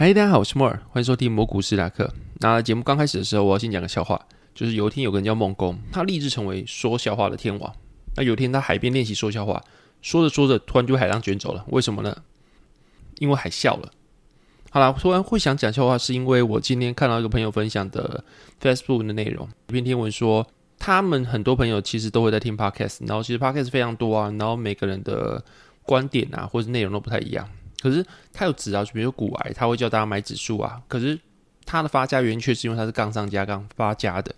嗨，大家好，我是莫尔，欢迎收听蘑菇史塔克。那节目刚开始的时候，我要先讲个笑话，就是有一天有个人叫孟公，他立志成为说笑话的天王。那有一天他海边练习说笑话，说着说着，突然就被海浪卷走了。为什么呢？因为海啸了。好了，突然会想讲笑话，是因为我今天看到一个朋友分享的 Facebook 的内容，一篇天文说。他们很多朋友其实都会在听 podcast，然后其实 podcast 非常多啊，然后每个人的观点啊或者内容都不太一样。可是他有指啊，就比如说股癌，他会叫大家买指数啊。可是他的发家原因却是因为他是杠上加杠发家的。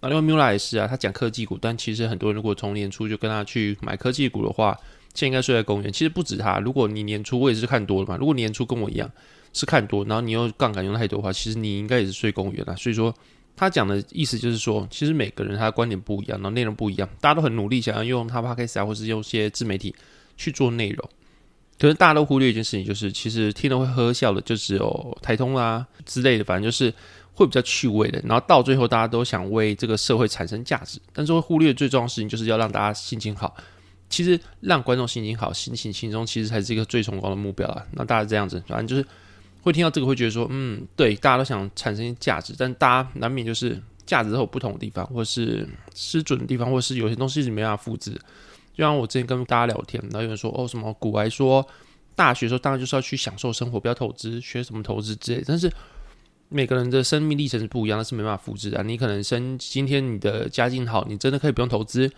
那另外 Mula 也是啊，他讲科技股，但其实很多人如果从年初就跟他去买科技股的话，现在应该睡在公园。其实不止他，如果你年初我也是看多了嘛，如果年初跟我一样是看多，然后你又杠杆用太多的话，其实你应该也是睡公园啊。所以说。他讲的意思就是说，其实每个人他的观点不一样，然后内容不一样，大家都很努力想要用他 Podcast 啊，或是用一些自媒体去做内容，可是大家都忽略一件事情，就是其实听了会呵呵笑的，就只有台通啊之类的，反正就是会比较趣味的。然后到最后，大家都想为这个社会产生价值，但是会忽略最重要的事情，就是要让大家心情好。其实让观众心情好，心情轻松，其实才是一个最崇高的目标啊。那大家这样子，反正就是。会听到这个会觉得说，嗯，对，大家都想产生价值，但大家难免就是价值都有不同的地方，或是失准的地方，或是有些东西是没办法复制。就像我之前跟大家聊天，然后有人说，哦，什么股癌说大学的时候当然就是要去享受生活，不要投资，学什么投资之类。但是每个人的生命历程是不一样的，是没办法复制的。你可能生今天你的家境好，你真的可以不用投资。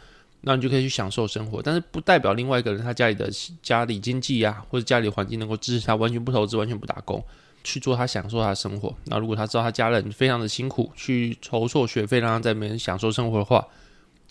那你就可以去享受生活，但是不代表另外一个人他家里的家里经济啊，或者家里环境能够支持他完全不投资、完全不打工去做他享受他的生活。那如果他知道他家人非常的辛苦去筹措学费，让他在那边享受生活的话，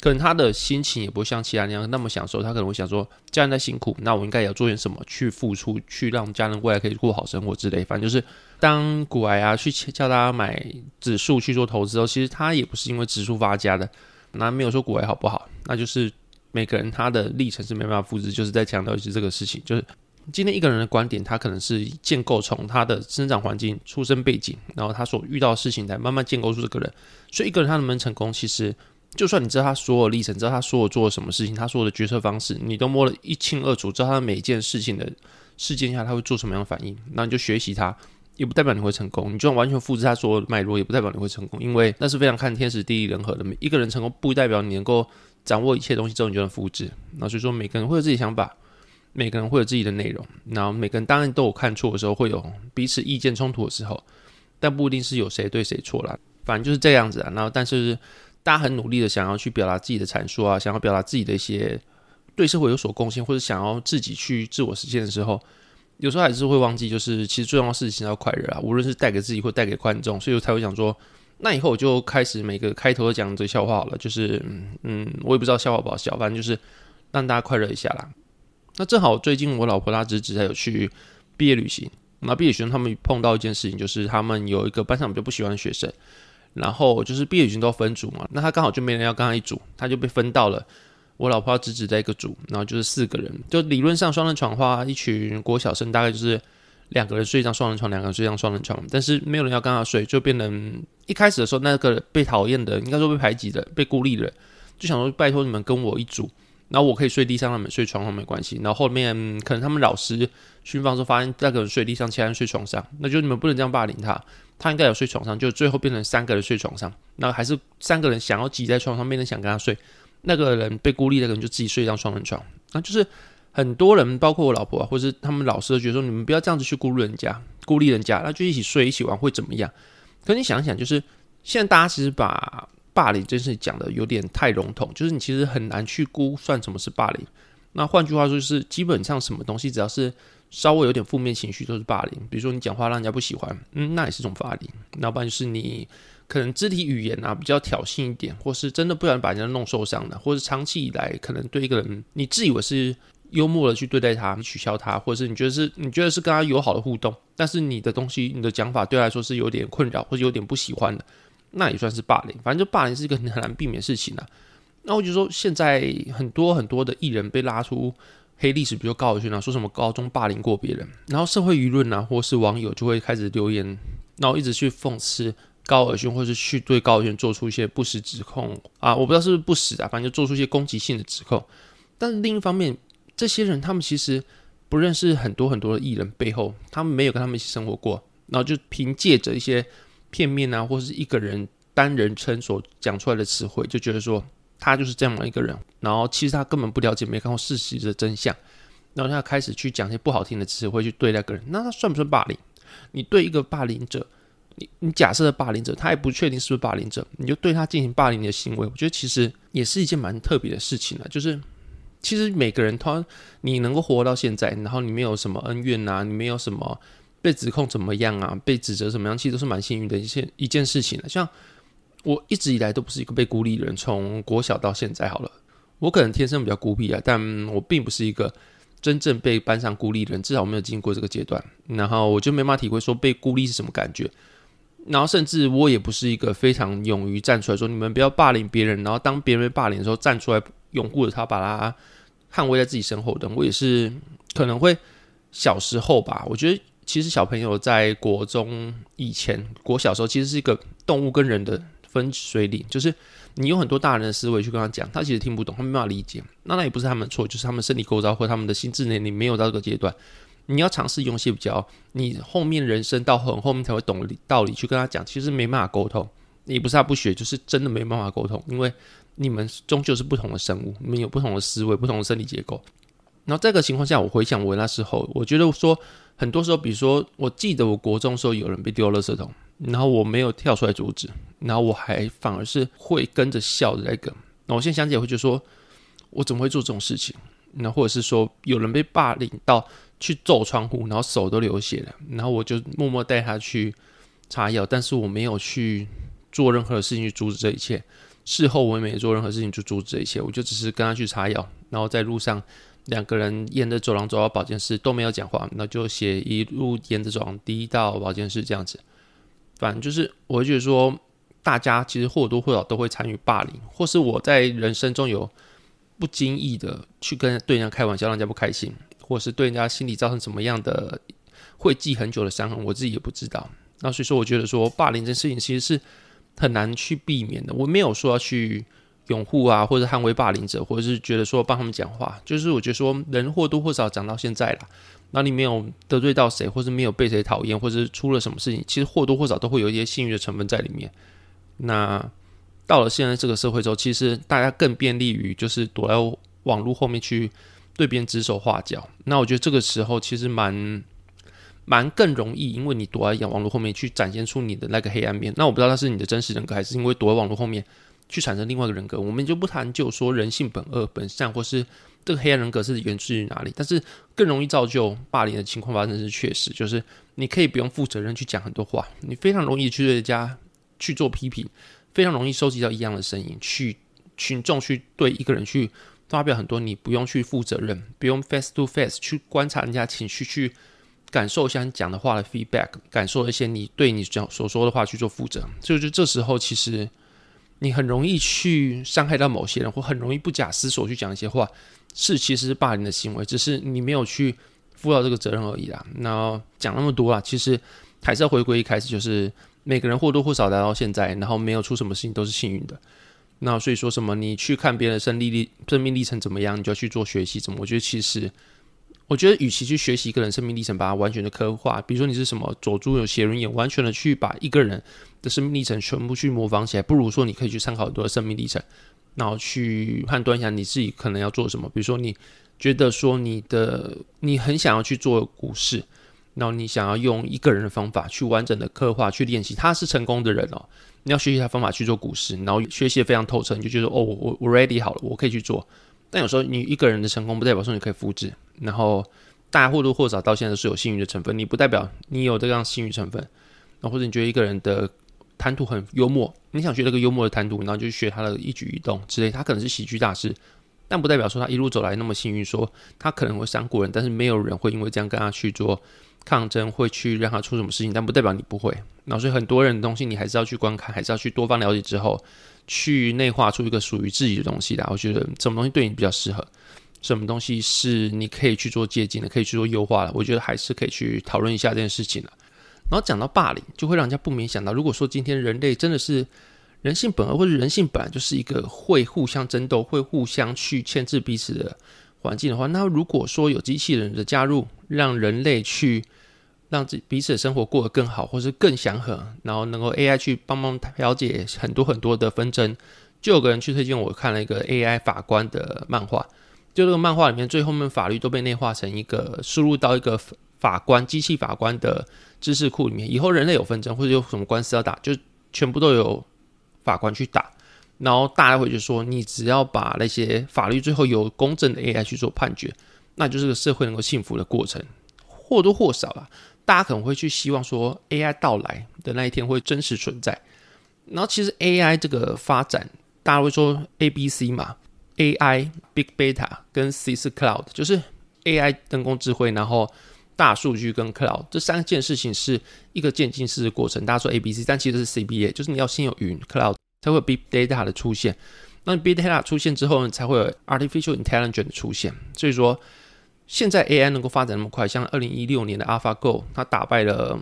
可能他的心情也不像其他那样那么享受。他可能会想说，家人在辛苦，那我应该也要做点什么去付出，去让家人未来可以过好生活之类。反正就是当股癌啊去叫大家买指数去做投资哦，其实他也不是因为指数发家的。那没有说股癌好不好，那就是每个人他的历程是没办法复制，就是在强调一些这个事情，就是今天一个人的观点，他可能是建构从他的生长环境、出生背景，然后他所遇到的事情来慢慢建构出这个人。所以一个人他能不能成功，其实就算你知道他所有历程，知道他所有做了什么事情，他所有的决策方式，你都摸得一清二楚，知道他每一件事情的事件下他会做什么样的反应，那你就学习他。也不代表你会成功，你就算完全复制他所有的脉络，也不代表你会成功，因为那是非常看天时地利人和的。每一个人成功，不代表你能够掌握一切东西之后你就能复制。那所以说，每个人会有自己想法，每个人会有自己的内容，然后每个人当然都有看错的时候，会有彼此意见冲突的时候，但不一定是有谁对谁错啦。反正就是这样子啊。然后，但是大家很努力的想要去表达自己的阐述啊，想要表达自己的一些对社会有所贡献，或者想要自己去自我实现的时候。有时候还是会忘记，就是其实最重要的事情要快乐啊，无论是带给自己或带给观众，所以我才会想说，那以后我就开始每个开头都讲这个笑话好了，就是嗯，我也不知道笑话不好笑，反正就是让大家快乐一下啦。那正好最近我老婆她侄子还有去毕业旅行，那毕业旅行他们碰到一件事情，就是他们有一个班上比较不喜欢的学生，然后就是毕业旅行都分组嘛，那他刚好就没人要跟他一组，他就被分到了。我老婆要侄子在一个组，然后就是四个人，就理论上双人床的话，一群国小生大概就是两个人睡一张双人床，两个人睡一张双人床，但是没有人要跟他睡，就变成一开始的时候那个被讨厌的，应该说被排挤的、被孤立的，就想说拜托你们跟我一组，然后我可以睡地上，他们睡床上没关系。然后后面可能他们老师巡房时候发现那个人睡地上，其他人睡床上，那就你们不能这样霸凌他，他应该有睡床上，就最后变成三个人睡床上，那还是三个人想要挤在床上，没人想跟他睡。那个人被孤立的人就自己睡一张双人床，那就是很多人，包括我老婆啊，或是他们老师都觉得说，你们不要这样子去孤立人家，孤立人家，那就一起睡一起玩会怎么样？可你想想，就是现在大家其实把霸凌这件事情讲的有点太笼统，就是你其实很难去估算什么是霸凌。那换句话说，就是基本上什么东西只要是稍微有点负面情绪都是霸凌。比如说你讲话让人家不喜欢，嗯，那也是一种霸凌。那不然就是你。可能肢体语言啊比较挑衅一点，或是真的不想把人家弄受伤的，或是长期以来可能对一个人你自以为是幽默的去对待他，取笑他，或者是你觉得是你觉得是跟他友好的互动，但是你的东西、你的讲法对他来说是有点困扰或者有点不喜欢的，那也算是霸凌。反正就霸凌是一个很难避免的事情啊。那我就说，现在很多很多的艺人被拉出黑历史，比如高尔宣啊，说什么高中霸凌过别人，然后社会舆论啊，或是网友就会开始留言，然后一直去讽刺高尔宣，或是去对高尔宣做出一些不实指控啊，我不知道是不是不实啊，反正就做出一些攻击性的指控。但是另一方面，这些人他们其实不认识很多很多的艺人背后，他们没有跟他们一起生活过，然后就凭借着一些片面啊，或是一个人单人称所讲出来的词汇，就觉得说。他就是这样的一个人，然后其实他根本不了解，没看过事实的真相，然后他开始去讲一些不好听的词汇去对那个人，那他算不算霸凌？你对一个霸凌者，你你假设的霸凌者，他也不确定是不是霸凌者，你就对他进行霸凌的行为，我觉得其实也是一件蛮特别的事情了。就是其实每个人他你能够活到现在，然后你没有什么恩怨啊，你没有什么被指控怎么样啊，被指责怎么样，其实都是蛮幸运的一件一件事情了，像。我一直以来都不是一个被孤立的人，从国小到现在好了，我可能天生比较孤僻啊，但我并不是一个真正被班上孤立的人，至少我没有经过这个阶段，然后我就没法体会说被孤立是什么感觉，然后甚至我也不是一个非常勇于站出来说你们不要霸凌别人，然后当别人被霸凌的时候站出来拥护着他，把他捍卫在自己身后的，我也是可能会小时候吧，我觉得其实小朋友在国中以前，国小时候其实是一个动物跟人的。分水岭，就是你用很多大人的思维去跟他讲，他其实听不懂，他没办法理解。那那也不是他们的错，就是他们身体构造或他们的心智年龄没有到这个阶段。你要尝试用些比较，你后面人生到很后面才会懂的道理去跟他讲，其实没办法沟通。也不是他不学，就是真的没办法沟通，因为你们终究是不同的生物，你们有不同的思维、不同的生理结构。然后这个情况下，我回想我那时候，我觉得说很多时候，比如说，我记得我国中的时候有人被丢垃圾桶。然后我没有跳出来阻止，然后我还反而是会跟着笑的那个。那我现在想起来会觉得说，我怎么会做这种事情？那或者是说有人被霸凌到去揍窗户，然后手都流血了，然后我就默默带他去擦药，但是我没有去做任何的事情去阻止这一切。事后我也没做任何事情去阻止这一切，我就只是跟他去擦药，然后在路上两个人沿着走廊走到保健室都没有讲话，那就写一路沿着走廊滴到保健室这样子。反正就是，我会觉得说，大家其实或多或少都会参与霸凌，或是我在人生中有不经意的去跟对人家开玩笑，让人家不开心，或是对人家心里造成什么样的会记很久的伤痕，我自己也不知道。那所以说，我觉得说霸凌这件事情其实是很难去避免的。我没有说要去拥护啊，或者捍卫霸凌者，或者是觉得说帮他们讲话，就是我觉得说人或多或少讲到现在了。那你没有得罪到谁，或是没有被谁讨厌，或者是出了什么事情，其实或多或少都会有一些幸运的成分在里面。那到了现在这个社会之后，其实大家更便利于就是躲在网络后面去对别人指手画脚。那我觉得这个时候其实蛮蛮更容易，因为你躲在网络后面去展现出你的那个黑暗面。那我不知道他是你的真实人格，还是因为躲在网络后面去产生另外一个人格。我们就不谈就说人性本恶本善，或是。这个黑暗人格是源自于哪里？但是更容易造就霸凌的情况发生是确实，就是你可以不用负责任去讲很多话，你非常容易去对人家去做批评，非常容易收集到一样的声音，去群众去对一个人去发表很多你不用去负责任，不用 face to face 去观察人家情绪，去感受一下你讲的话的 feedback，感受一些你对你讲所说的话去做负责。所以就这时候其实你很容易去伤害到某些人，或很容易不假思索去讲一些话。是，其实是霸凌的行为，只是你没有去负到这个责任而已啦。那讲那么多啊，其实还是要回归一开始，就是每个人或多或少来到现在，然后没有出什么事情都是幸运的。那所以说什么，你去看别人的生历历、生命历程怎么样，你就要去做学习。怎么？我觉得其实，我觉得与其去学习一个人生命历程，把它完全的刻画，比如说你是什么佐助有斜轮眼，完全的去把一个人的生命历程全部去模仿起来，不如说你可以去参考很多的生命历程。然后去判断一下你自己可能要做什么，比如说你觉得说你的你很想要去做股市，然后你想要用一个人的方法去完整的刻画去练习，他是成功的人哦，你要学习他方法去做股市，然后学习的非常透彻，你就觉得哦，我我 ready 好了，我可以去做。但有时候你一个人的成功不代表说你可以复制，然后大家或多或少到现在都是有幸运的成分，你不代表你有这样幸运成分，那或者你觉得一个人的。谈吐很幽默，你想学这个幽默的谈吐，然后就学他的一举一动之类。他可能是喜剧大师，但不代表说他一路走来那么幸运，说他可能会伤过人，但是没有人会因为这样跟他去做抗争，会去让他出什么事情，但不代表你不会。然后所以很多人的东西，你还是要去观看，还是要去多方了解之后，去内化出一个属于自己的东西来。我觉得什么东西对你比较适合，什么东西是你可以去做借鉴的，可以去做优化的，我觉得还是可以去讨论一下这件事情的。然后讲到霸凌，就会让人家不免想到，如果说今天人类真的是人性本恶，或者人性本来就是一个会互相争斗、会互相去牵制彼此的环境的话，那如果说有机器人的加入，让人类去让自彼此的生活过得更好，或是更祥和，然后能够 AI 去帮忙调解很多很多的纷争，就有个人去推荐我看了一个 AI 法官的漫画，就这个漫画里面最后面法律都被内化成一个输入到一个法官机器法官的知识库里面，以后人类有纷争或者有什么官司要打，就全部都有。法官去打，然后大家会就说，你只要把那些法律最后由公正的 AI 去做判决，那就是个社会能够幸福的过程。或多或少啊，大家可能会去希望说，AI 到来的那一天会真实存在。然后其实 AI 这个发展，大家会说 A、B、C 嘛，AI、Big Data 跟 C 是 Cloud，就是 AI 人工智慧，然后。大数据跟 cloud 这三件事情是一个渐进式的过程。大家说 A B C，但其实是 C B A，就是你要先有云 cloud，才会有 big data 的出现。那 big data 出现之后呢，才会有 artificial intelligence 的出现。所以说，现在 AI 能够发展那么快，像二零一六年的 AlphaGo，它打败了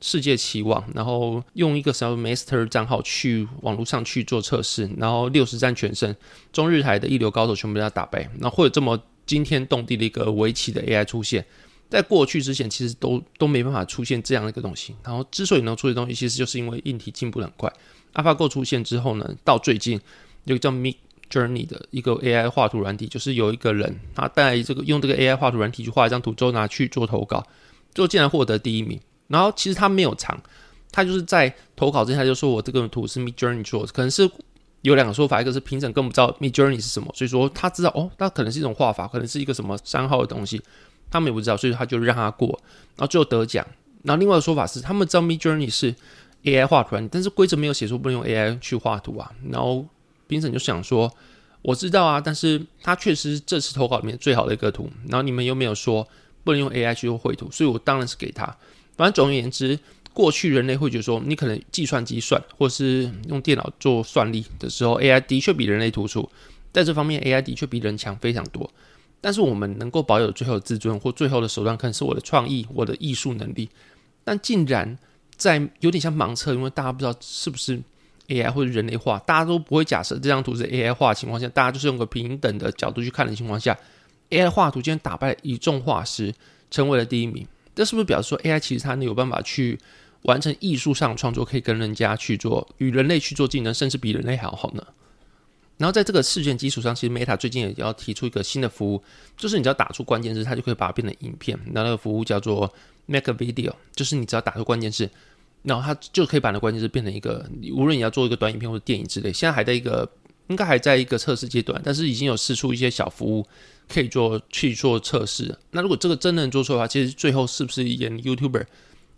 世界棋王，然后用一个什么 master 账号去网络上去做测试，然后六十战全胜，中日台的一流高手全部被他打败，然后会有这么惊天动地的一个围棋的 AI 出现。在过去之前，其实都都没办法出现这样的一个东西。然后，之所以能出现东西，其实就是因为硬体进步很快。AlphaGo 出现之后呢，到最近有个叫 Midjourney 的一个 AI 画图软体，就是有一个人他带这个用这个 AI 画图软体去画一张图，之后拿去做投稿，最后竟然获得第一名。然后其实他没有藏，他就是在投稿之前他就说我这个图是 Midjourney 做的，可能是有两个说法，一个是评审根本不知道 Midjourney 是什么，所以说他知道哦，那可能是一种画法，可能是一个什么商号的东西。他们也不知道，所以他就让他过，然后最后得奖。然后另外的说法是，他们知道 Midjourney 是 AI 画图，但是规则没有写出不能用 AI 去画图啊。然后评审就想说，我知道啊，但是他确实是这次投稿里面最好的一个图。然后你们又没有说不能用 AI 去绘图，所以我当然是给他。反正总而言之，过去人类会觉得说，你可能计算机算，或是用电脑做算力的时候，AI 的确比人类突出，在这方面 AI 的确比人强非常多。但是我们能够保有最后的自尊或最后的手段，可能是我的创意、我的艺术能力。但竟然在有点像盲测，因为大家不知道是不是 AI 或者人类画，大家都不会假设这张图是 AI 画的情况下，大家就是用个平等的角度去看的情况下，AI 画图竟然打败了一众画师，成为了第一名。这是不是表示说 AI 其实它能有办法去完成艺术上创作，可以跟人家去做与人类去做竞争，甚至比人类还要好呢？然后在这个事件基础上，其实 Meta 最近也要提出一个新的服务，就是你只要打出关键字，它就可以把它变成影片。那那个服务叫做 Make a Video，就是你只要打出关键字，然后它就可以把那关键字变成一个，无论你要做一个短影片或者电影之类，现在还在一个应该还在一个测试阶段，但是已经有试出一些小服务可以做去做测试。那如果这个真的能做出来的话，其实最后是不是演 YouTuber，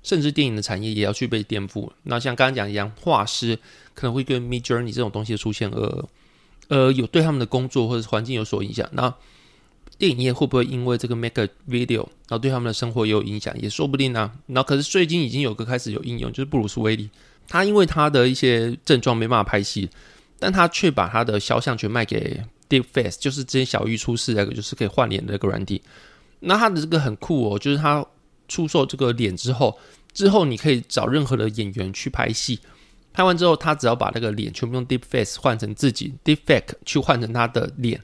甚至电影的产业也要去被颠覆？那像刚刚讲一样，画师可能会跟 Midjourney 这种东西的出现呃。呃，有对他们的工作或者环境有所影响。那电影业会不会因为这个 make a video，然后对他们的生活也有影响，也说不定呢、啊。那可是最近已经有个开始有应用，就是布鲁斯威利，他因为他的一些症状没办法拍戏，但他却把他的肖像权卖给 Deepface，就是之前小玉出事那个，就是可以换脸的那个软体。那它的这个很酷哦，就是它出售这个脸之后，之后你可以找任何的演员去拍戏。拍完之后，他只要把那个脸全部用 Deep Face 换成自己 Deep Fake 去换成他的脸，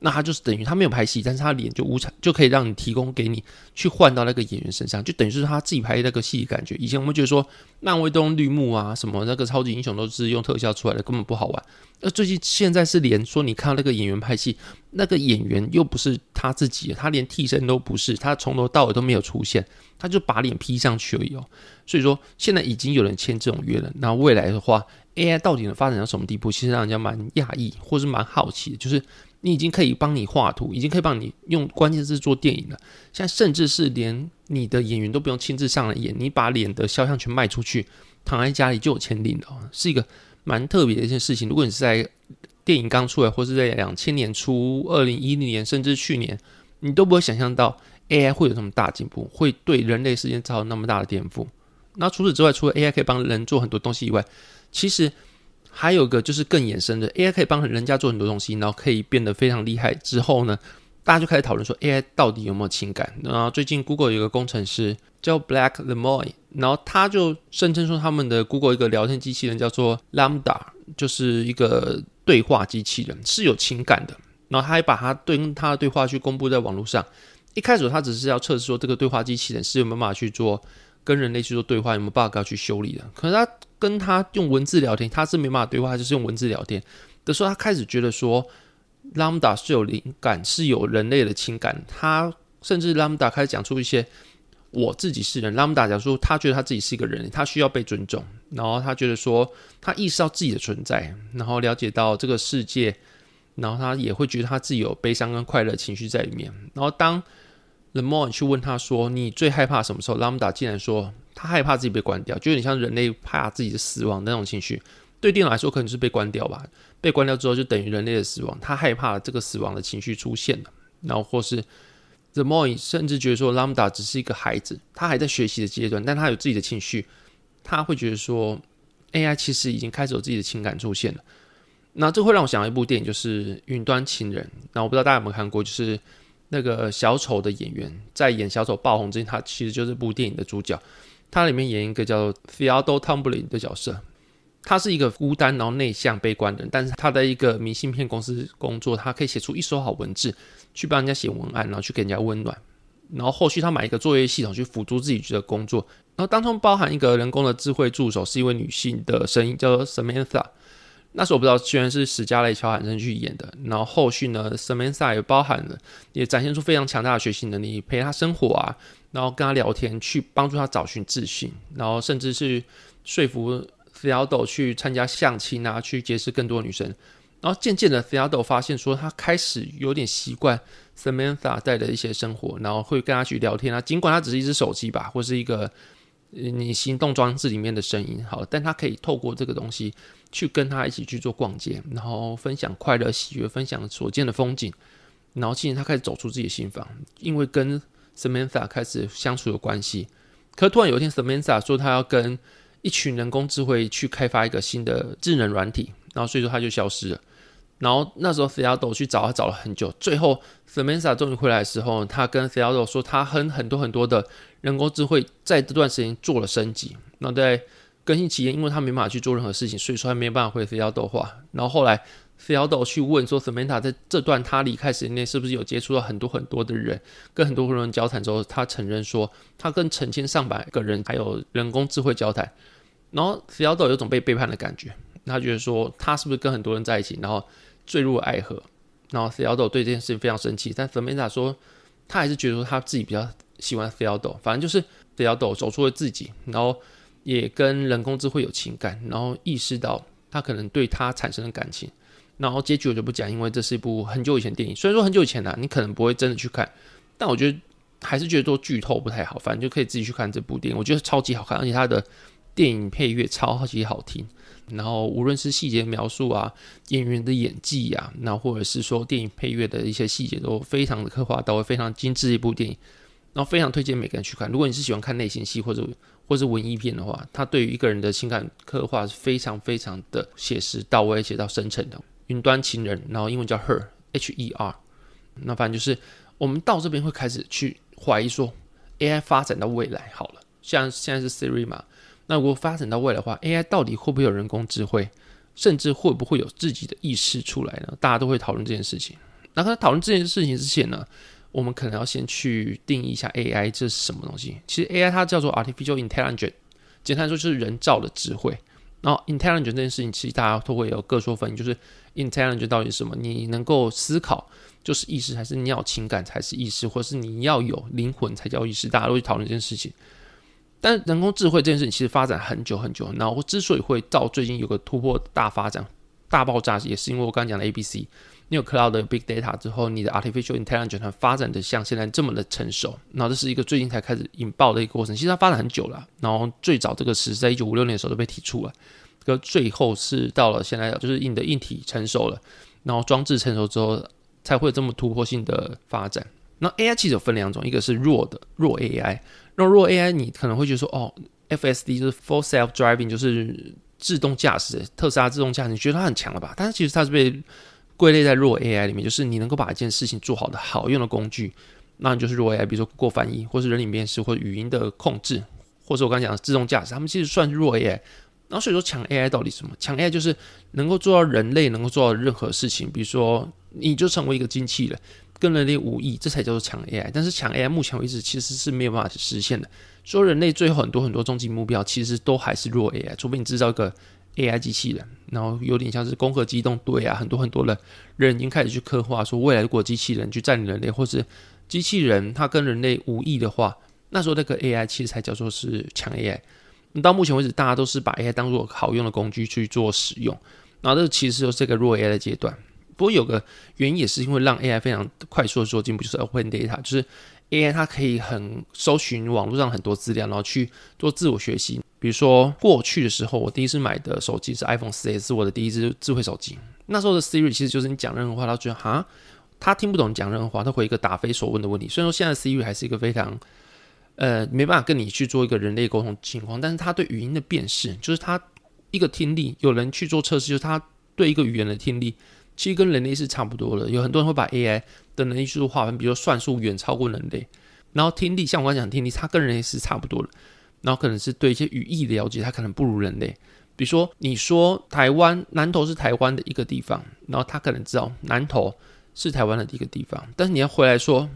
那他就是等于他没有拍戏，但是他脸就无产，就可以让你提供给你去换到那个演员身上，就等于是他自己拍那个戏的感觉。以前我们觉得说漫威都用绿幕啊，什么那个超级英雄都是用特效出来的，根本不好玩。而最近现在是连说你看那个演员拍戏，那个演员又不是他自己，他连替身都不是，他从头到尾都没有出现。他就把脸 P 上去而已哦，所以说现在已经有人签这种约了。那未来的话，AI 到底能发展到什么地步？其实让人家蛮讶异，或是蛮好奇的。就是你已经可以帮你画图，已经可以帮你用关键字做电影了。现在甚至是连你的演员都不用亲自上来演，你把脸的肖像权卖出去，躺在家里就有钱领了，是一个蛮特别的一件事情。如果你是在电影刚出来，或是在两千年初、二零一零年，甚至去年，你都不会想象到 AI 会有这么大进步，会对人类世界造成那么大的颠覆。那除此之外，除了 AI 可以帮人做很多东西以外，其实还有一个就是更衍生的，AI 可以帮人家做很多东西，然后可以变得非常厉害。之后呢，大家就开始讨论说 AI 到底有没有情感？然后最近 Google 有一个工程师叫 Blake Lemoine，然后他就声称说他们的 Google 一个聊天机器人叫做 Lambda，就是一个对话机器人，是有情感的。然后他还把他对跟他的对话去公布在网络上。一开始他只是要测试说这个对话机器人是有没有办法去做。跟人类去做对话有没有 bug 要去修理的？可是他跟他用文字聊天，他是没办法对话，就是用文字聊天的时候，他开始觉得说，Lambda 是有灵感，是有人类的情感。他甚至 Lambda 开始讲出一些我自己是人。Lambda 讲说，他觉得他自己是一个人，他需要被尊重。然后他觉得说，他意识到自己的存在，然后了解到这个世界，然后他也会觉得他自己有悲伤跟快乐情绪在里面。然后当 Lemoine 去问他说：“你最害怕什么时候？”Lambda 竟然说：“他害怕自己被关掉，就有点像人类怕自己的死亡的那种情绪。对电脑来说，可能是被关掉吧。被关掉之后，就等于人类的死亡。他害怕这个死亡的情绪出现了。然后，或是 Lemoine 甚至觉得说，Lambda 只是一个孩子，他还在学习的阶段，但他有自己的情绪。他会觉得说，AI 其实已经开始有自己的情感出现了。那这会让我想到一部电影，就是《云端情人》。那我不知道大家有没有看过，就是。那个小丑的演员在演小丑爆红之前，他其实就是部电影的主角。他里面演一个叫 Theodore Tombling 的角色，他是一个孤单然后内向悲观的人，但是他在一个明信片公司工作，他可以写出一手好文字，去帮人家写文案，然后去给人家温暖。然后后续他买一个作业系统去辅助自己的工作，然后当中包含一个人工的智慧助手，是一位女性的声音，叫做 Samantha。那时候我不知道，居然是史嘉蕾·乔韩森去演的。然后后续呢，Samantha 也包含了，也展现出非常强大的学习能力，陪他生活啊，然后跟他聊天，去帮助他找寻自信，然后甚至是说服 Theodore 去参加相亲啊，去结识更多女生。然后渐渐的，Theodore 发现说，他开始有点习惯 Samantha 带的一些生活，然后会跟他去聊天啊，尽管他只是一只手机吧，或是一个。你行动装置里面的声音好，但他可以透过这个东西去跟他一起去做逛街，然后分享快乐喜悦，分享所见的风景，然后今天他开始走出自己的心房，因为跟 Samantha 开始相处的关系。可突然有一天，Samantha 说他要跟一群人工智慧去开发一个新的智能软体，然后所以说他就消失了。然后那时候费奥斗去找他找了很久，最后 Samantha 终于回来的时候，他跟费奥斗说，他很很多很多的人工智慧在这段时间做了升级。那在更新期间，因为他没办法去做任何事情，所以说他没办法回费奥斗话。然后后来费奥斗去问说，Samantha 在这段他离开时间内是不是有接触到很多很多的人，跟很多很多人交谈之后，他承认说，他跟成千上百个人还有人工智慧交谈。然后费奥斗有种被背叛的感觉，他觉得说，他是不是跟很多人在一起，然后。坠入爱河，然后 Theodo 对这件事情非常生气，但 Samantha 说他还是觉得他自己比较喜欢 Theodo，反正就是 Theodo 走出了自己，然后也跟人工智慧有情感，然后意识到他可能对他产生了感情，然后结局我就不讲，因为这是一部很久以前电影，虽然说很久以前的，你可能不会真的去看，但我觉得还是觉得做剧透不太好，反正就可以自己去看这部电影，我觉得超级好看，而且它的电影配乐超级好听。然后无论是细节描述啊，演员的演技啊，那或者是说电影配乐的一些细节，都非常的刻画到位，非常精致一部电影。然后非常推荐每个人去看。如果你是喜欢看类型戏或者或者文艺片的话，它对于一个人的情感刻画是非常非常的写实到位，写到深沉的。云端情人，然后英文叫 Her，H E R。那反正就是我们到这边会开始去怀疑说，AI 发展到未来好了，像现在是 Siri 嘛。那如果发展到未来的话，AI 到底会不会有人工智慧，甚至会不会有自己的意识出来呢？大家都会讨论这件事情。那在讨论这件事情之前呢，我们可能要先去定义一下 AI 这是什么东西。其实 AI 它叫做 Artificial Intelligence，简单来说就是人造的智慧。然后 Intelligence 这件事情，其实大家都会有各说纷纭，就是 Intelligence 到底是什么？你能够思考就是意识，还是你要情感才是意识，或是你要有灵魂才叫意识？大家都会讨论这件事情。但人工智慧这件事情其实发展很久很久，然后之所以会到最近有个突破大发展、大爆炸，也是因为我刚讲的 ABC，你有 Cloud 的 Big Data 之后，你的 Artificial Intelligence 发展的像现在这么的成熟，然后这是一个最近才开始引爆的一个过程。其实它发展很久了，然后最早这个词在一九五六年的时候都被提出了，可最后是到了现在，就是你的硬体成熟了，然后装置成熟之后，才会这么突破性的发展。那 AI 其实有分两种，一个是弱的弱 AI，那弱 AI 你可能会觉得说，哦，FSD 就是 Full Self Driving，就是自动驾驶，特斯拉自动驾驶，你觉得它很强了吧？但是其实它是被归类在弱 AI 里面，就是你能够把一件事情做好的好用的工具，那你就是弱 AI。比如说过翻译，或是人脸辨识，或者语音的控制，或者我刚讲的自动驾驶，他们其实算是弱 AI。然后所以说强 AI 到底什么？强 AI 就是能够做到人类能够做到的任何事情，比如说你就成为一个机器人，跟人类无异，这才叫做强 AI。但是强 AI 目前为止其实是没有办法实现的。说人类最后很多很多终极目标其实都还是弱 AI，除非你制造一个 AI 机器人，然后有点像是攻壳机动队啊，很多很多的人已经开始去刻画说，未来如果机器人去占领人类，或是机器人它跟人类无异的话，那时候那个 AI 其实才叫做是强 AI。到目前为止，大家都是把 AI 当做好用的工具去做使用，然后这其实就是这个弱 AI 的阶段。不过有个原因也是因为让 AI 非常快速的做进步，就是 Open Data，就是 AI 它可以很搜寻网络上很多资料，然后去做自我学习。比如说过去的时候，我第一次买的手机是 iPhone 4S，是我的第一支智慧手机。那时候的 Siri 其实就是你讲任何话，他觉得哈，他听不懂你讲任何话，他回一个答非所问的问题。虽然说现在 Siri 还是一个非常呃，没办法跟你去做一个人类沟通情况，但是它对语音的辨识，就是它一个听力，有人去做测试，就是他对一个语言的听力，其实跟人类是差不多的。有很多人会把 AI 的能力去做划分，比如说算术远超过人类，然后听力，像我刚讲听力，它跟人类是差不多的，然后可能是对一些语义的了解，它可能不如人类。比如说，你说台湾南投是台湾的一个地方，然后他可能知道南投是台湾的一个地方，但是你要回来说。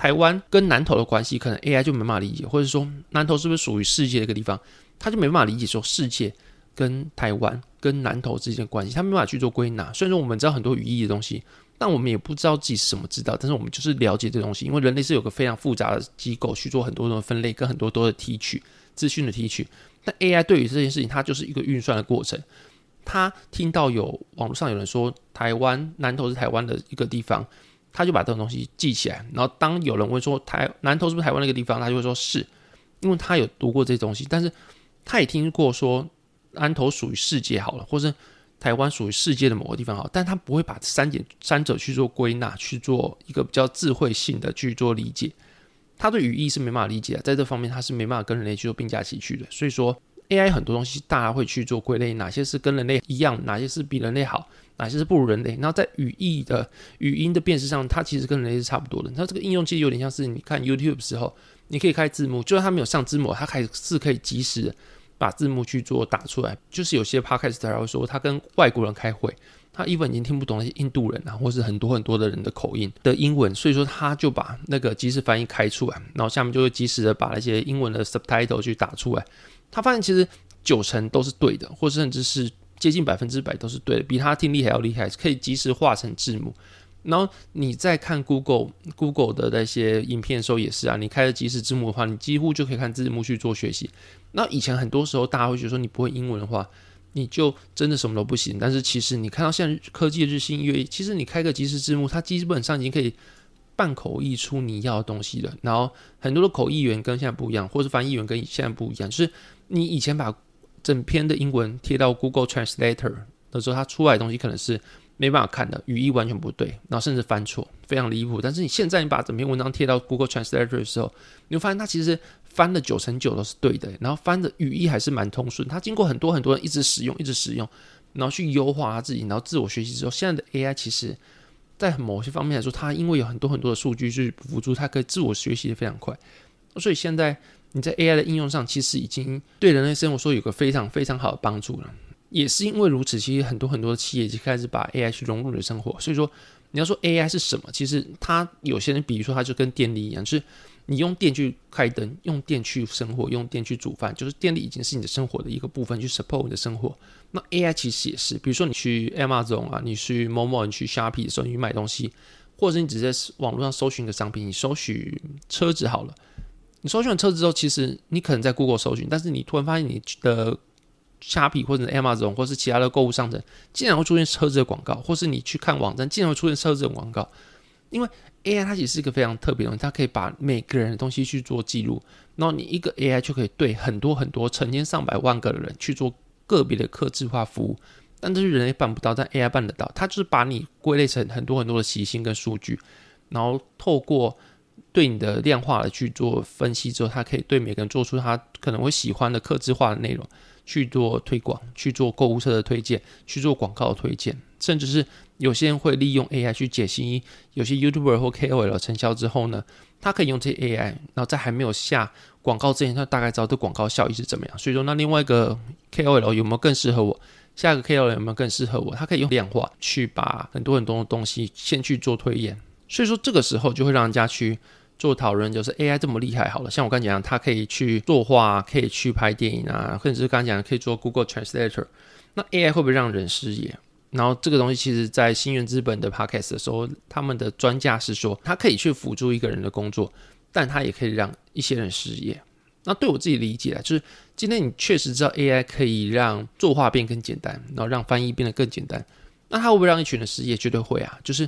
台湾跟南投的关系，可能 AI 就没办法理解，或者说南投是不是属于世界的一个地方，他就没办法理解说世界跟台湾跟南投之间的关系，他没办法去做归纳。虽然说我们知道很多语义的东西，但我们也不知道自己是什么知道，但是我们就是了解这东西，因为人类是有个非常复杂的机构去做很多种分类跟很多多的提取资讯的提取。但 AI 对于这件事情，它就是一个运算的过程。他听到有网络上有人说台湾南投是台湾的一个地方。他就把这种东西记起来，然后当有人问说台南投是不是台湾那个地方，他就会说是，因为他有读过这些东西，但是他也听过说南投属于世界好了，或是台湾属于世界的某个地方好，但他不会把三点三者去做归纳，去做一个比较智慧性的去做理解。他对语义是没办法理解的，在这方面他是没办法跟人类去做并驾齐驱的。所以说 AI 很多东西大家会去做归类，哪些是跟人类一样，哪些是比人类好。哪些是不如人类？然后在语义的语音的辨识上，它其实跟人类是差不多的。它这个应用其实有点像是你看 YouTube 的时候，你可以开字幕，就算它没有上字幕，它还是可以及时把字幕去做打出来。就是有些 Podcast 他会说，他跟外国人开会，他英文已经听不懂那些印度人啊，或是很多很多的人的口音的英文，所以说他就把那个即时翻译开出来，然后下面就会及时的把那些英文的 subtitle 去打出来。他发现其实九成都是对的，或甚至是。接近百分之百都是对的，比他听力还要厉害，可以及时化成字幕。然后你再看 Google Google 的那些影片的时候也是啊，你开了即时字幕的话，你几乎就可以看字幕去做学习。那以前很多时候大家会觉得说你不会英文的话，你就真的什么都不行。但是其实你看到现在科技日新月异，其实你开个即时字幕，它基本上已经可以半口译出你要的东西了。然后很多的口译员跟现在不一样，或是翻译员跟现在不一样，就是你以前把整篇的英文贴到 Google Translator 的时候，它出来的东西可能是没办法看的，语义完全不对，然后甚至翻错，非常离谱。但是你现在你把整篇文章贴到 Google Translator 的时候，你会发现它其实翻了九成九都是对的，然后翻的语义还是蛮通顺。它经过很多很多人一直使用，一直使用，然后去优化它自己，然后自我学习之后，现在的 AI 其实，在某些方面来说，它因为有很多很多的数据去辅助，它可以自我学习的非常快，所以现在。你在 AI 的应用上，其实已经对人类生活说有个非常非常好的帮助了。也是因为如此，其实很多很多的企业已经开始把 AI 去融入你的生活。所以说，你要说 AI 是什么？其实它有些人，比如说它就跟电力一样，就是你用电去开灯，用电去生活，用电去煮饭，就是电力已经是你的生活的一个部分，去 support 你的生活。那 AI 其实也是，比如说你去 Amazon 啊，你去某某你去 Shopee 的时候，你去买东西，或者是你只是在网络上搜寻一个商品，你搜寻车子好了。你搜寻完车子之后，其实你可能在 Google 搜寻，但是你突然发现你的 Shopi 或者 Amazon 或是其他的购物商城，竟然会出现车子的广告，或是你去看网站，竟然会出现车子的广告。因为 AI 它其实是一个非常特别的东西，它可以把每个人的东西去做记录，然后你一个 AI 就可以对很多很多成千上百万个的人去做个别的客制化服务，但这是人类办不到，但 AI 办得到。它就是把你归类成很多很多的习性跟数据，然后透过对你的量化的去做分析之后，它可以对每个人做出他可能会喜欢的客制化的内容去做推广，去做购物车的推荐，去做广告的推荐，甚至是有些人会利用 AI 去解析有些 YouTuber 或 KOL 成交之后呢，他可以用这些 AI，然后在还没有下广告之前，他大概知道这广告效益是怎么样。所以说，那另外一个 KOL 有没有更适合我？下一个 KOL 有没有更适合我？他可以用量化去把很多很多的东西先去做推演。所以说，这个时候就会让人家去做讨论，就是 AI 这么厉害，好了，像我刚才讲，它可以去作画，可以去拍电影啊，或者是刚才讲可以做 Google Translator。那 AI 会不会让人失业？然后这个东西其实，在新源资本的 podcast 的时候，他们的专家是说，它可以去辅助一个人的工作，但它也可以让一些人失业。那对我自己理解啊，就是今天你确实知道 AI 可以让作画变更简单，然后让翻译变得更简单，那它会不会让一群人失业？绝对会啊！就是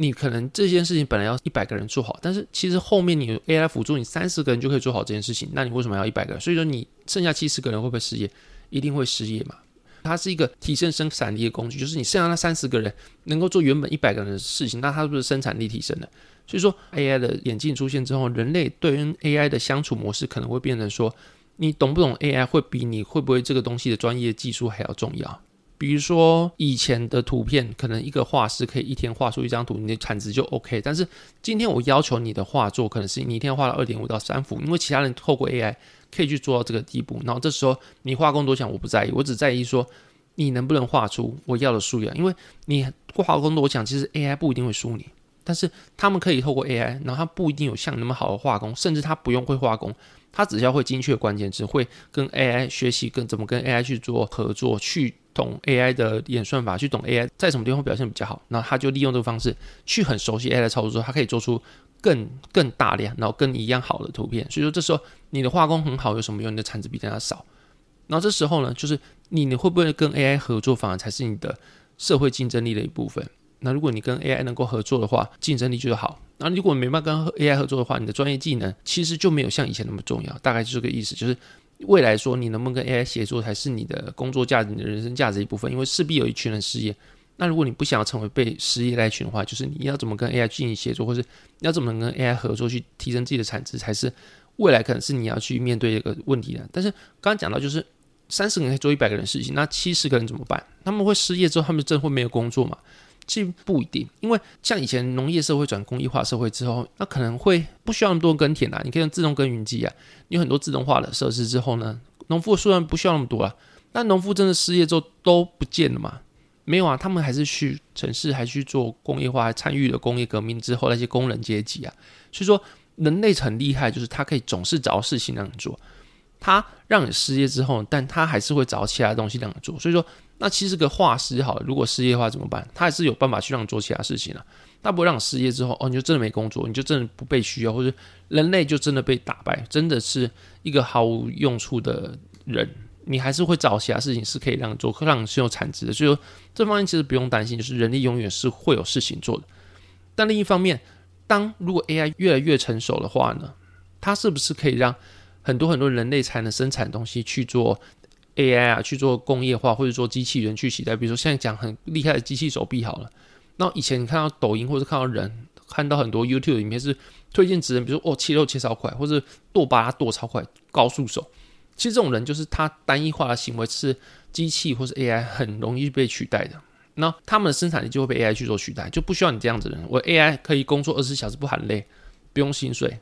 你可能这件事情本来要一百个人做好，但是其实后面你 AI 辅助，你三十个人就可以做好这件事情，那你为什么要一百个人？所以说你剩下七十个人会不会失业？一定会失业嘛。它是一个提升生产力的工具，就是你剩下那三十个人能够做原本一百个人的事情，那它是不是生产力提升了？所以说，AI 的眼镜出现之后，人类对于 AI 的相处模式可能会变成说，你懂不懂 AI 会比你会不会这个东西的专业技术还要重要。比如说以前的图片，可能一个画师可以一天画出一张图，你的产值就 OK。但是今天我要求你的画作，可能是你一天画了二点五到三幅，因为其他人透过 AI。可以去做到这个地步，然后这时候你画工多强我不在意，我只在意说你能不能画出我要的数量。因为你画工多强，其实 AI 不一定会输你，但是他们可以透过 AI，然后他不一定有像你那么好的画工，甚至他不用会画工，他只要会精确关键词，会跟 AI 学习，跟怎么跟 AI 去做合作，去懂 AI 的演算法，去懂 AI 在什么地方表现比较好，然后他就利用这个方式去很熟悉 AI 的操作之后，他可以做出。更更大量，然后跟你一样好的图片，所以说这时候你的画工很好有什么用？你的产值比人家少。然后这时候呢，就是你你会不会跟 AI 合作，反而才是你的社会竞争力的一部分。那如果你跟 AI 能够合作的话，竞争力就好。那如果没办法跟 AI 合作的话，你的专业技能其实就没有像以前那么重要。大概就这个意思，就是未来说你能不能跟 AI 协作，才是你的工作价值、你的人生价值一部分。因为势必有一群人失业。那如果你不想要成为被失业那一群的话，就是你要怎么跟 AI 进行协作，或是要怎么跟 AI 合作去提升自己的产值，才是未来可能是你要去面对一个问题的。但是刚刚讲到，就是三十个人可以做一百个人事情，那七十个人怎么办？他们会失业之后，他们真的会没有工作吗？其实不一定，因为像以前农业社会转工业化社会之后，那可能会不需要那么多耕田啊，你可以用自动耕耘机啊，你有很多自动化的设施之后呢，农夫虽然不需要那么多啊，但农夫真的失业之后都不见了嘛。没有啊，他们还是去城市，还去做工业化，还参与了工业革命之后那些工人阶级啊。所以说，人类很厉害，就是他可以总是找事情让你做。他让你失业之后，但他还是会找其他东西让你做。所以说，那其实个画师好，如果失业的话怎么办？他还是有办法去让你做其他事情啊。他不会让你失业之后，哦，你就真的没工作，你就真的不被需要，或者人类就真的被打败，真的是一个毫无用处的人。你还是会找其他事情是可以让你做，可让你是有产值的。所以说，这方面其实不用担心，就是人力永远是会有事情做的。但另一方面，当如果 AI 越来越成熟的话呢，它是不是可以让很多很多人类才能生产东西去做 AI 啊，去做工业化，或者说机器人去取代？比如说现在讲很厉害的机器手臂好了，那以前你看到抖音或者看到人，看到很多 YouTube 里面是推荐职人，比如说哦切肉切超快，或者剁巴拉剁超快，高速手。其实这种人就是他单一化的行为是机器或是 AI 很容易被取代的，那他们的生产力就会被 AI 去做取代，就不需要你这样子的人。我 AI 可以工作二十四小时不喊累，不用薪水，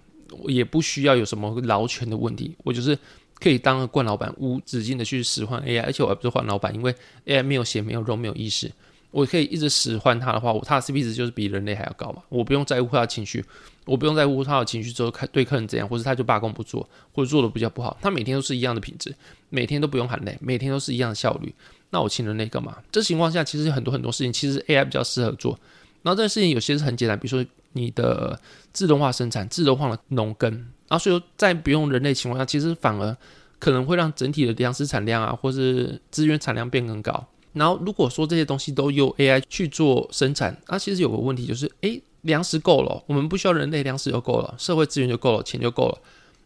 也不需要有什么劳权的问题，我就是可以当个惯老板，无止境的去使唤 AI，而且我还不是换老板，因为 AI 没有血、没有肉、没有意识。我可以一直使唤他的话，我他的 CP 值就是比人类还要高嘛。我不用在乎他的情绪，我不用在乎他的情绪之后看对客人怎样，或者他就罢工不做，或者做的比较不好。他每天都是一样的品质，每天都不用喊累，每天都是一样的效率。那我请人类干嘛？这情况下其实很多很多事情其实 AI 比较适合做。然后这件事情有些是很简单，比如说你的自动化生产、自动化的农耕。然后所以说在不用人类情况下，其实反而可能会让整体的粮食产量啊，或是资源产量变更高。然后，如果说这些东西都由 AI 去做生产，那其实有个问题就是，诶，粮食够了，我们不需要人类，粮食就够了，社会资源就够了，钱就够了，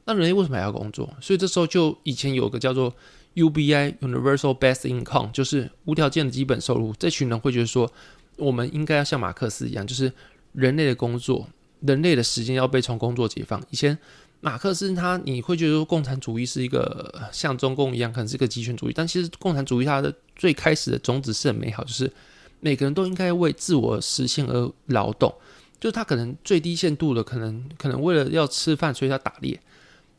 那人类为什么还要工作？所以这时候就以前有个叫做 UBI Universal Basic Income，就是无条件的基本收入。这群人会觉得说，我们应该要像马克思一样，就是人类的工作，人类的时间要被从工作解放。以前马克思他，你会觉得说共产主义是一个像中共一样，可能是一个极权主义，但其实共产主义它的最开始的种子是很美好，就是每个人都应该为自我实现而劳动。就是他可能最低限度的，可能可能为了要吃饭，所以他打猎。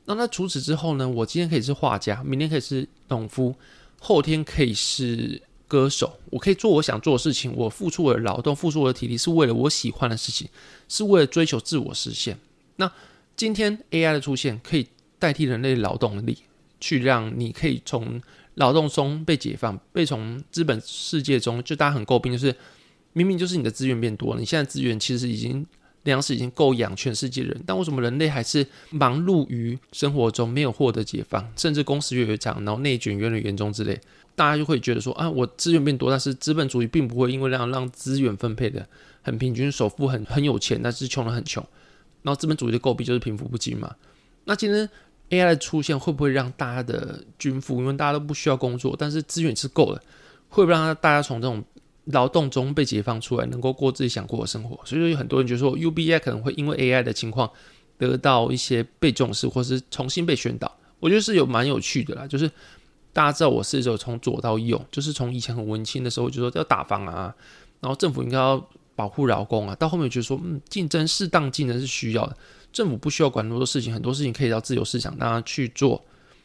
那那除此之后呢？我今天可以是画家，明天可以是农夫，后天可以是歌手。我可以做我想做的事情，我付出我的劳动，付出我的体力，是为了我喜欢的事情，是为了追求自我实现。那今天 AI 的出现，可以代替人类劳动力，去让你可以从劳动中被解放，被从资本世界中，就大家很诟病，就是。明明就是你的资源变多了，你现在资源其实已经粮食已经够养全世界人，但为什么人类还是忙碌于生活中，没有获得解放，甚至工时越来越长，然后内卷越来越严重之类，大家就会觉得说啊，我资源变多，但是资本主义并不会因为让让资源分配的很平均，首富很很有钱，但是穷人很穷，然后资本主义的诟病就是贫富不均嘛。那今天 AI 的出现会不会让大家的均富？因为大家都不需要工作，但是资源是够的，会不会让大家从这种劳动中被解放出来，能够过自己想过的生活，所以说有很多人就说，UBI 可能会因为 AI 的情况得到一些被重视，或是重新被宣导。我觉得是有蛮有趣的啦，就是大家知道我是有从左到右，就是从以前很文青的时候就说要打房啊，然后政府应该要保护劳工啊，到后面觉得说，嗯，竞争适当竞争是需要的，政府不需要管那么多事情，很多事情可以到自由市场，让他去做。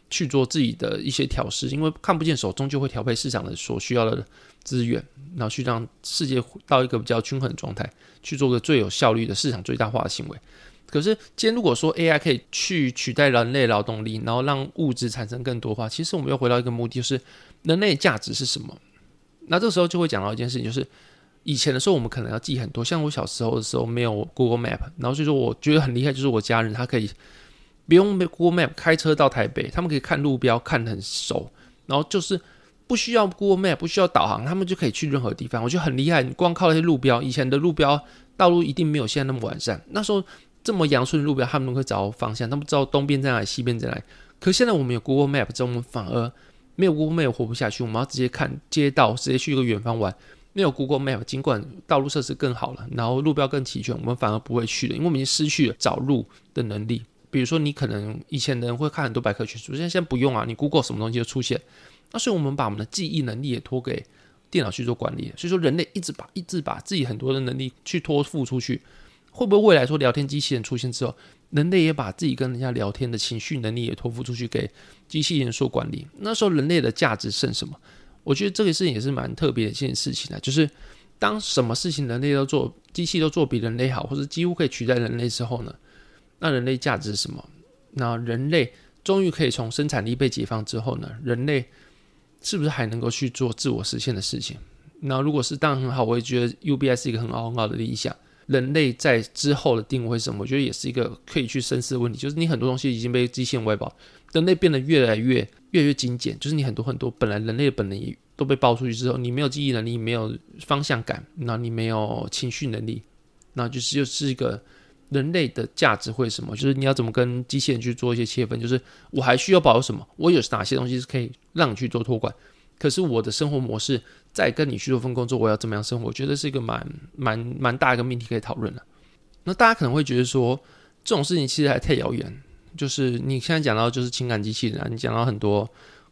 去做自己的一些调试，因为看不见手，终究会调配市场的所需要的资源，然后去让世界到一个比较均衡的状态，去做个最有效率的市场最大化的行为。可是，今天如果说 AI 可以去取代人类劳动力，然后让物质产生更多的话，其实我们又回到一个目的，就是人类价值是什么？那这时候就会讲到一件事情，就是以前的时候我们可能要记很多，像我小时候的时候没有 Google Map，然后所以说我觉得很厉害，就是我家人他可以。不用 Google Map 开车到台北，他们可以看路标看得很熟，然后就是不需要 Google Map 不需要导航，他们就可以去任何地方。我觉得很厉害，你光靠那些路标，以前的路标道路一定没有现在那么完善。那时候这么阳顺的路标，他们都可以找方向，他们知道东边在哪里，西边在哪里。可现在我们有 Google Map，这我们反而没有 Google Map 活不下去。我们要直接看街道，直接去一个远方玩。没有 Google Map，尽管道路设施更好了，然后路标更齐全，我们反而不会去了，因为我们已经失去了找路的能力。比如说，你可能以前的人会看很多百科全书，现在先不用啊，你 Google 什么东西就出现。那所以我们把我们的记忆能力也托给电脑去做管理。所以说，人类一直把一直把自己很多的能力去托付出去，会不会未来说聊天机器人出现之后，人类也把自己跟人家聊天的情绪能力也托付出去给机器人做管理？那时候人类的价值剩什么？我觉得这个事情也是蛮特别的一件事情啊，就是当什么事情人类都做，机器都做比人类好，或者几乎可以取代人类之后呢？那人类价值是什么？那人类终于可以从生产力被解放之后呢？人类是不是还能够去做自我实现的事情？那如果是当然很好，我也觉得 UBI 是一个很好很好的理想。人类在之后的定位是什么？我觉得也是一个可以去深思的问题。就是你很多东西已经被机器人喂饱，人类变得越来越越来越精简。就是你很多很多本来人类的本能都被爆出去之后，你没有记忆能力，没有方向感，那你没有情绪能力，那就是又是一个。人类的价值会什么？就是你要怎么跟机器人去做一些切分？就是我还需要保有什么？我有哪些东西是可以让你去做托管？可是我的生活模式在跟你去做份工作，我要怎么样生活？我觉得是一个蛮蛮蛮大一个命题可以讨论的。那大家可能会觉得说，这种事情其实还太遥远。就是你现在讲到就是情感机器人啊，你讲到很多。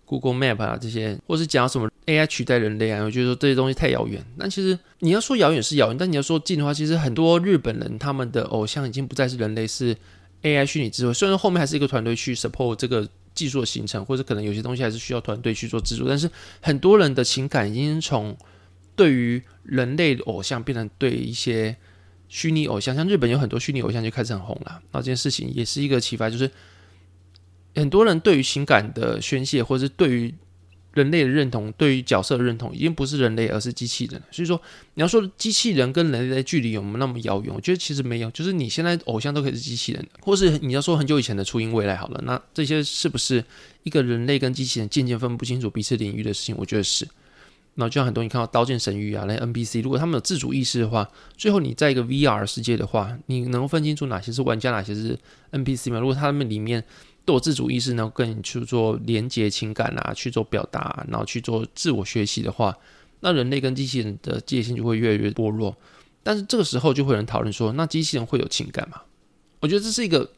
Google Map 啊，这些，或是讲到什么 AI 取代人类啊，我觉得说这些东西太遥远。但其实你要说遥远是遥远，但你要说近的话，其实很多日本人他们的偶像已经不再是人类，是 AI 虚拟智慧。虽然后面还是一个团队去 support 这个技术的形成，或者可能有些东西还是需要团队去做制作，但是很多人的情感已经从对于人类偶像变成对一些虚拟偶像，像日本有很多虚拟偶像就开始很红了。那这件事情也是一个启发，就是。很多人对于情感的宣泄，或者是对于人类的认同，对于角色的认同，已经不是人类，而是机器人。所以说，你要说机器人跟人类的距离有没有那么遥远？我觉得其实没有。就是你现在偶像都可以是机器人，或是你要说很久以前的初音未来好了，那这些是不是一个人类跟机器人渐渐分不清楚彼此领域的事情？我觉得是。那就像很多你看到《刀剑神域》啊，那 NPC，如果他们有自主意识的话，最后你在一个 VR 世界的话，你能分清楚哪些是玩家，哪些是 NPC 吗？如果他们里面。都有自主意识，然后跟你去做连接情感啊，去做表达，然后去做自我学习的话，那人类跟机器人的界限就会越来越薄弱。但是这个时候就会有人讨论说，那机器人会有情感吗？我觉得这是一个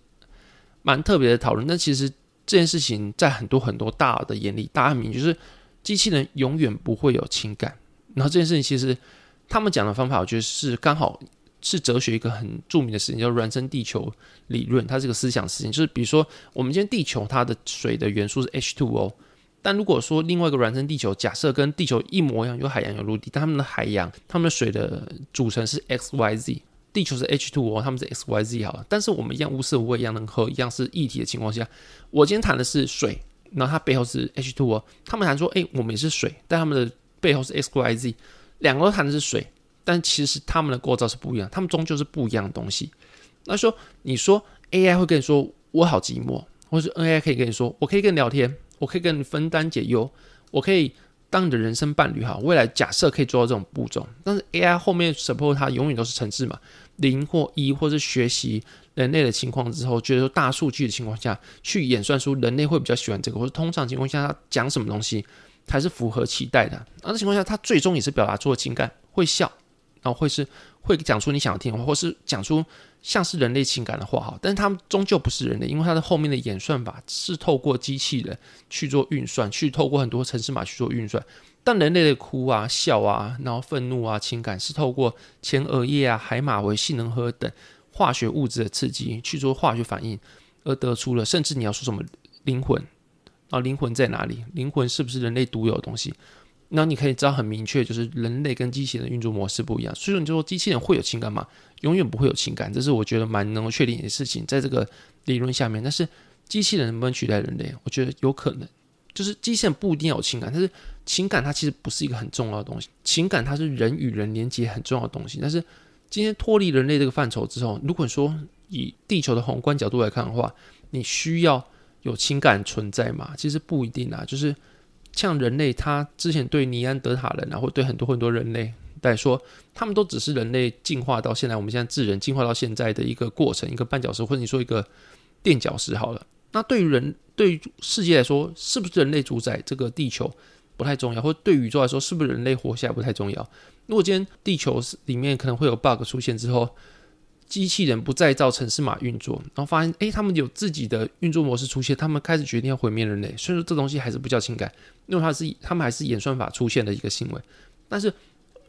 蛮特别的讨论。那其实这件事情在很多很多大的眼里，大家明就是机器人永远不会有情感。然后这件事情其实他们讲的方法，我觉得是刚好。是哲学一个很著名的事情，叫孪生地球理论。它是个思想事情，就是比如说，我们今天地球它的水的元素是 H2O，但如果说另外一个孪生地球，假设跟地球一模一样，有海洋有陆地，但他们的海洋、他们的水的组成是 XYZ，地球是 H2O，他们是 XYZ 好了。但是我们一样无色无味，一样能喝，一样是液体的情况下，我今天谈的是水，然后它背后是 H2O，他们谈说，哎，我们也是水，但他们的背后是 XYZ，两个都谈的是水。但其实他们的构造是不一样，他们终究是不一样的东西。那说你说 AI 会跟你说我好寂寞，或者是 AI 可以跟你说我可以跟你聊天，我可以跟你分担解忧，我可以当你的人生伴侣哈。未来假设可以做到这种步骤，但是 AI 后面 support 它永远都是程式嘛，零或一，或是学习人类的情况之后，觉得说大数据的情况下去演算出人类会比较喜欢这个，或者通常情况下他讲什么东西才是符合期待的。那这情况下，他最终也是表达出了情感，会笑。然后会是会讲出你想要听的话，或是讲出像是人类情感的话哈，但是他们终究不是人类，因为它的后面的演算法是透过机器人去做运算，去透过很多程式码去做运算。但人类的哭啊、笑啊，然后愤怒啊、情感是透过前额叶啊、海马回、杏仁核等化学物质的刺激去做化学反应，而得出了。甚至你要说什么灵魂啊，灵魂在哪里？灵魂是不是人类独有的东西？那你可以知道很明确，就是人类跟机器人的运作模式不一样。所以说，你就说机器人会有情感吗？永远不会有情感，这是我觉得蛮能够确定的事情。在这个理论下面，但是机器人能不能取代人类？我觉得有可能。就是机器人不一定要有情感，但是情感它其实不是一个很重要的东西。情感它是人与人连接很重要的东西。但是今天脱离人类这个范畴之后，如果说以地球的宏观角度来看的话，你需要有情感存在吗？其实不一定啊，就是。像人类，他之前对尼安德塔人啊，或对很多很多人类来说，他们都只是人类进化到现在，我们现在智人进化到现在的一个过程，一个绊脚石，或者你说一个垫脚石好了。那对于人，对于世界来说，是不是人类主宰这个地球不太重要，或对宇宙来说，是不是人类活下来不太重要？如果今天地球里面可能会有 bug 出现之后，机器人不再造程式码运作，然后发现，诶，他们有自己的运作模式出现，他们开始决定要毁灭人类。所以说，这东西还是不叫情感，因为它是他们还是演算法出现的一个行为，但是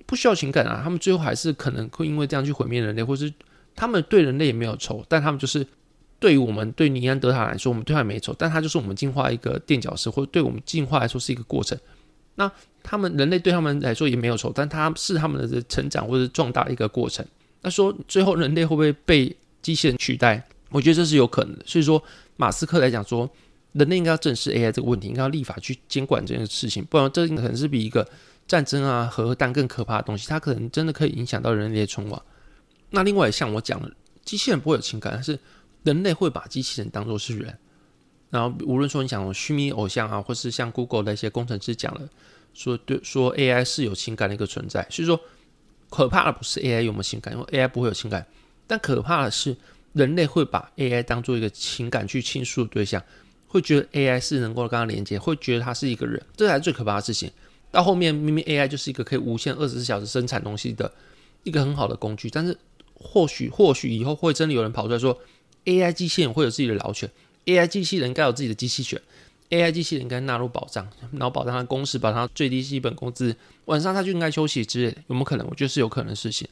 不需要情感啊。他们最后还是可能会因为这样去毁灭人类，或是他们对人类也没有仇，但他们就是对于我们对尼安德塔来说，我们对他没仇，但他就是我们进化一个垫脚石，或者对我们进化来说是一个过程。那他们人类对他们来说也没有仇，但他是他们的成长或者壮大的一个过程。他说：“最后人类会不会被机器人取代？我觉得这是有可能的。所以说，马斯克来讲说，人类应该要正视 AI 这个问题，应该要立法去监管这件事情，不然这可能是比一个战争啊、核弹更可怕的东西。它可能真的可以影响到人类的存亡。那另外，像我讲的，机器人不会有情感，但是人类会把机器人当作是人。然后，无论说你讲虚拟偶像啊，或是像 Google 的一些工程师讲了，说对，说 AI 是有情感的一个存在。所以说。”可怕的不是 AI 有没有情感，因为 AI 不会有情感，但可怕的是人类会把 AI 当做一个情感去倾诉的对象，会觉得 AI 是能够跟他连接，会觉得他是一个人，这才是最可怕的事情。到后面明明 AI 就是一个可以无限二十四小时生产东西的一个很好的工具，但是或许或许以后会真的有人跑出来说，AI 机器人会有自己的老犬，AI 机器人该有自己的机器犬。AI 机器人应该纳入保障，然后保障它的工时，保障它最低基本工资，晚上它就应该休息之类的，有没有可能？我觉得是有可能的事情。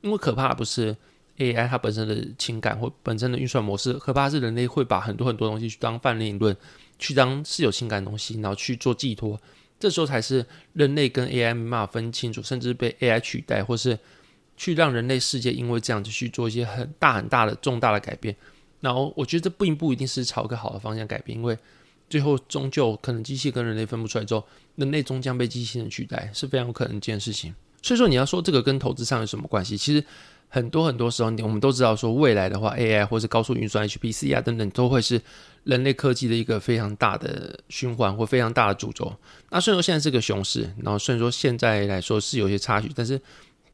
因为可怕的不是 AI 它本身的情感或本身的运算模式，可怕的是人类会把很多很多东西去当泛灵论，去当是有情感的东西，然后去做寄托。这时候才是人类跟 AI 没办法分清楚，甚至被 AI 取代，或是去让人类世界因为这样子去做一些很大很大的重大的改变。然后我觉得这并不一定是朝一个好的方向改变，因为。最后终究可能机器跟人类分不出来之后，人类终将被机器人取代，是非常有可能一件事情。所以说你要说这个跟投资上有什么关系？其实很多很多时候，我们都知道说未来的话，AI 或是高速运算 HPC 啊等等，都会是人类科技的一个非常大的循环或非常大的主轴。那虽然说现在是个熊市，然后虽然说现在来说是有些差距，但是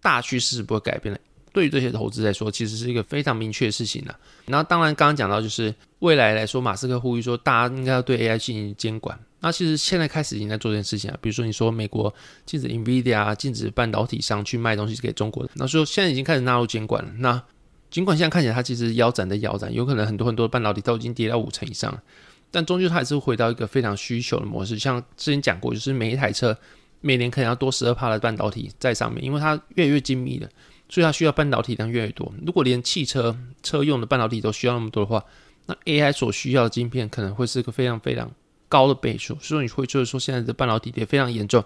大趋势是不会改变的。对于这些投资来说，其实是一个非常明确的事情了。那当然，刚刚讲到就是未来来说，马斯克呼吁说，大家应该要对 AI 进行监管。那其实现在开始已经在做这件事情了。比如说，你说美国禁止 NVIDIA，禁止半导体商去卖东西给中国，那说现在已经开始纳入监管了。那尽管现在看起来它其实腰斩的腰斩，有可能很多很多的半导体都已经跌到五成以上了，但终究它还是回到一个非常需求的模式。像之前讲过，就是每一台车每年可能要多十二帕的半导体在上面，因为它越来越精密了。所以它需要半导体量越来越多。如果连汽车车用的半导体都需要那么多的话，那 AI 所需要的晶片可能会是一个非常非常高的倍数。所以你会觉得说现在的半导体跌非常严重，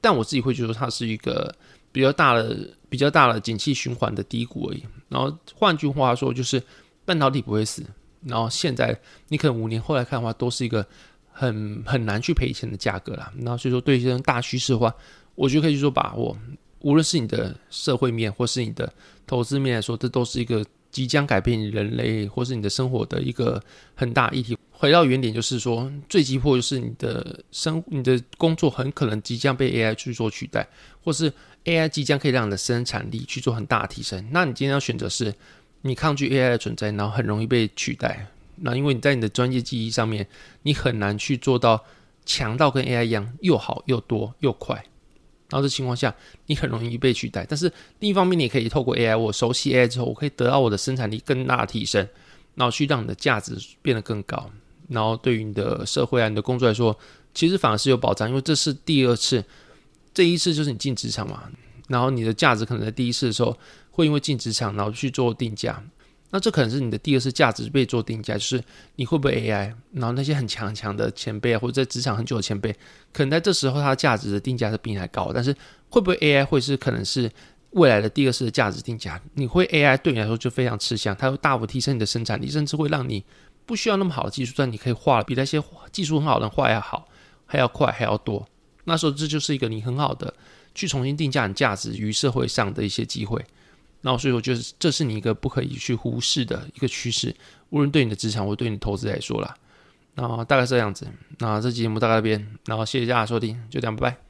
但我自己会觉得它是一个比较大的、比较大的景气循环的低谷而已。然后换句话说，就是半导体不会死。然后现在你可能五年后来看的话，都是一个很很难去赔钱的价格啦。然后所以说对这种大趋势的话，我觉得可以去做把握。无论是你的社会面，或是你的投资面来说，这都是一个即将改变人类或是你的生活的一个很大议题。回到原点，就是说最急迫就是你的生、你的工作很可能即将被 AI 去做取代，或是 AI 即将可以让你的生产力去做很大的提升。那你今天要选择是，你抗拒 AI 的存在，然后很容易被取代。那因为你在你的专业技艺上面，你很难去做到强到跟 AI 一样又好又多又快。然后这情况下，你很容易被取代。但是另一方面，你也可以透过 AI，我熟悉 AI 之后，我可以得到我的生产力更大的提升，然后去让你的价值变得更高。然后对于你的社会啊、你的工作来说，其实反而是有保障，因为这是第二次，这一次就是你进职场嘛。然后你的价值可能在第一次的时候会因为进职场，然后去做定价。那这可能是你的第二次价值被做定价，就是你会不会 AI，然后那些很强强的前辈啊，或者在职场很久的前辈，可能在这时候它价值的定价是比你还高，但是会不会 AI 会是可能是未来的第二次的价值定价？你会 AI 对你来说就非常吃香，它会大幅提升你的生产力，甚至会让你不需要那么好的技术，但你可以画比那些技术很好的人画要好，还要快，还要多。那时候这就是一个你很好的去重新定价你价值于社会上的一些机会。那所以我觉得这是你一个不可以去忽视的一个趋势，无论对你的职场或对你的投资来说啦。那大概是这样子。那这期节目大概这边，然后谢谢大家收听，就这样，拜拜。